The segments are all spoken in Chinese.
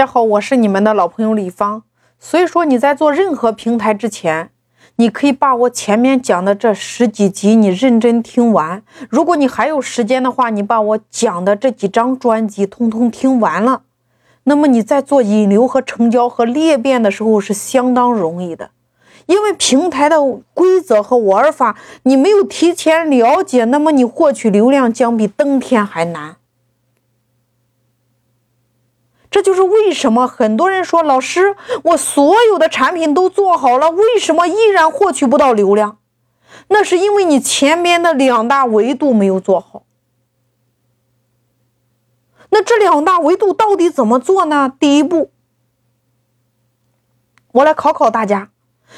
大家好，我是你们的老朋友李芳。所以说你在做任何平台之前，你可以把我前面讲的这十几集你认真听完。如果你还有时间的话，你把我讲的这几张专辑通通听完了，那么你在做引流和成交和裂变的时候是相当容易的。因为平台的规则和玩法你没有提前了解，那么你获取流量将比登天还难。这就是为什么很多人说老师，我所有的产品都做好了，为什么依然获取不到流量？那是因为你前面的两大维度没有做好。那这两大维度到底怎么做呢？第一步，我来考考大家，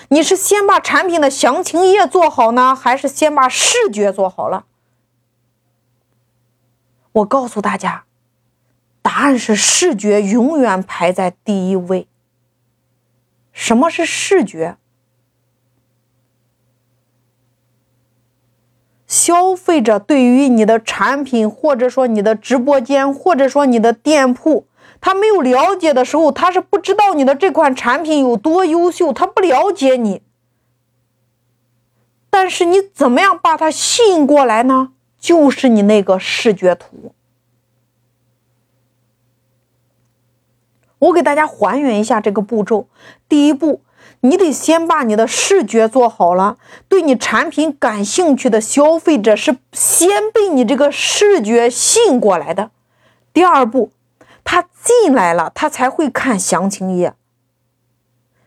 你是先把产品的详情页做好呢，还是先把视觉做好了？我告诉大家。答案是视觉永远排在第一位。什么是视觉？消费者对于你的产品，或者说你的直播间，或者说你的店铺，他没有了解的时候，他是不知道你的这款产品有多优秀，他不了解你。但是你怎么样把他吸引过来呢？就是你那个视觉图。我给大家还原一下这个步骤。第一步，你得先把你的视觉做好了，对你产品感兴趣的消费者是先被你这个视觉吸引过来的。第二步，他进来了，他才会看详情页，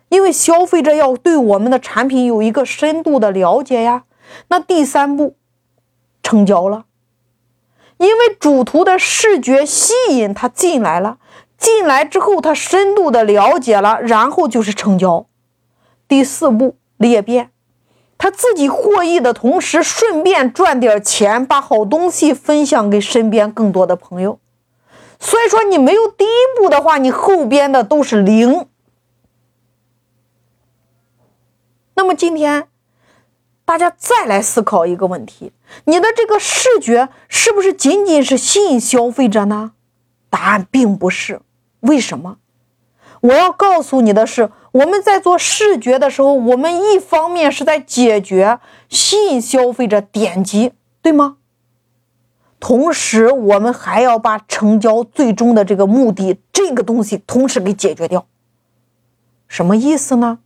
因为消费者要对我们的产品有一个深度的了解呀。那第三步，成交了，因为主图的视觉吸引他进来了。进来之后，他深度的了解了，然后就是成交。第四步裂变，他自己获益的同时，顺便赚点钱，把好东西分享给身边更多的朋友。所以说，你没有第一步的话，你后边的都是零。那么今天，大家再来思考一个问题：你的这个视觉是不是仅仅是吸引消费者呢？答案并不是。为什么？我要告诉你的是，我们在做视觉的时候，我们一方面是在解决吸引消费者点击，对吗？同时，我们还要把成交最终的这个目的这个东西同时给解决掉。什么意思呢？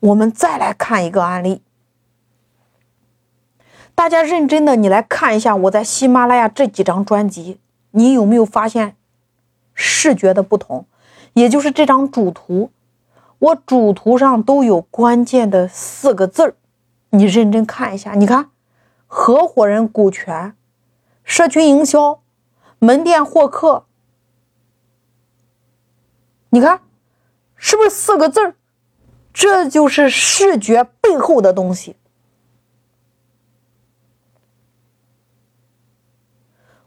我们再来看一个案例，大家认真的，你来看一下我在喜马拉雅这几张专辑，你有没有发现？视觉的不同，也就是这张主图，我主图上都有关键的四个字儿，你认真看一下。你看，合伙人股权、社群营销、门店获客，你看是不是四个字儿？这就是视觉背后的东西。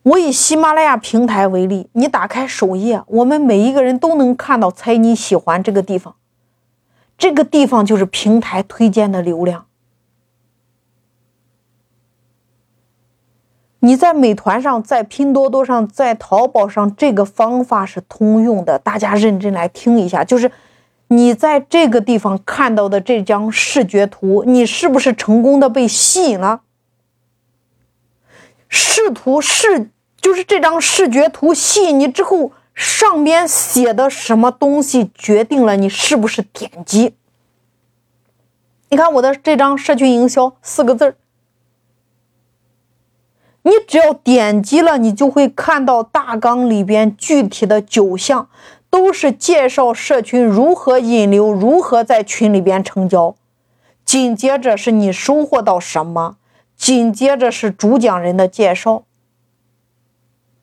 我以喜马拉雅平台为例，你打开首页，我们每一个人都能看到“猜你喜欢”这个地方，这个地方就是平台推荐的流量。你在美团上、在拼多多上、在淘宝上，这个方法是通用的。大家认真来听一下，就是你在这个地方看到的这张视觉图，你是不是成功的被吸引了？视图视。就是这张视觉图吸引你之后，上边写的什么东西决定了你是不是点击。你看我的这张社群营销四个字儿，你只要点击了，你就会看到大纲里边具体的九项，都是介绍社群如何引流，如何在群里边成交。紧接着是你收获到什么，紧接着是主讲人的介绍。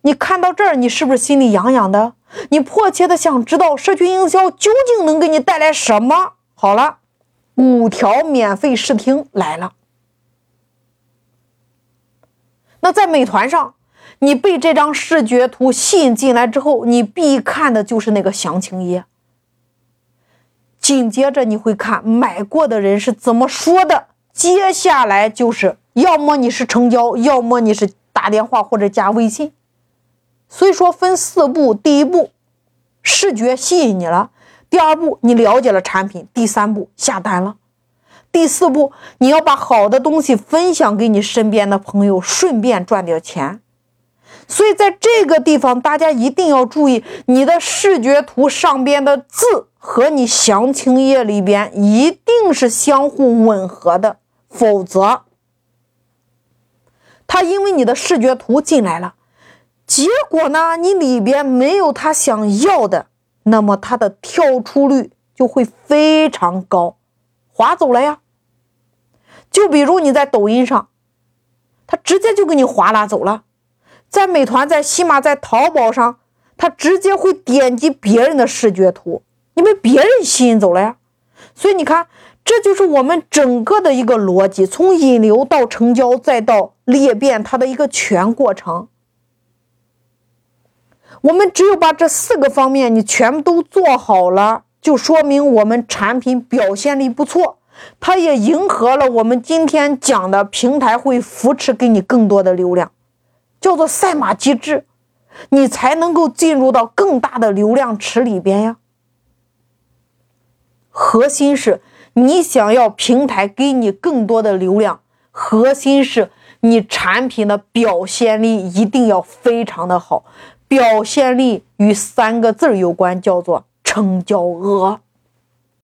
你看到这儿，你是不是心里痒痒的？你迫切的想知道社群营销究竟能给你带来什么？好了，五条免费试听来了。那在美团上，你被这张视觉图吸引进来之后，你必看的就是那个详情页。紧接着你会看买过的人是怎么说的，接下来就是要么你是成交，要么你是打电话或者加微信。所以说分四步，第一步，视觉吸引你了；第二步，你了解了产品；第三步，下单了；第四步，你要把好的东西分享给你身边的朋友，顺便赚点钱。所以，在这个地方，大家一定要注意，你的视觉图上边的字和你详情页里边一定是相互吻合的，否则，他因为你的视觉图进来了，结果呢，你里边没有他想要的，那么他的跳出率就会非常高，划走了呀。就比如你在抖音上，他直接就给你划拉走了。在美团、在西马、在淘宝上，他直接会点击别人的视觉图，你被别人吸引走了呀。所以你看，这就是我们整个的一个逻辑，从引流到成交，再到裂变，它的一个全过程。我们只有把这四个方面你全部都做好了，就说明我们产品表现力不错，它也迎合了我们今天讲的平台会扶持给你更多的流量。叫做赛马机制，你才能够进入到更大的流量池里边呀。核心是你想要平台给你更多的流量，核心是你产品的表现力一定要非常的好。表现力与三个字有关，叫做成交额。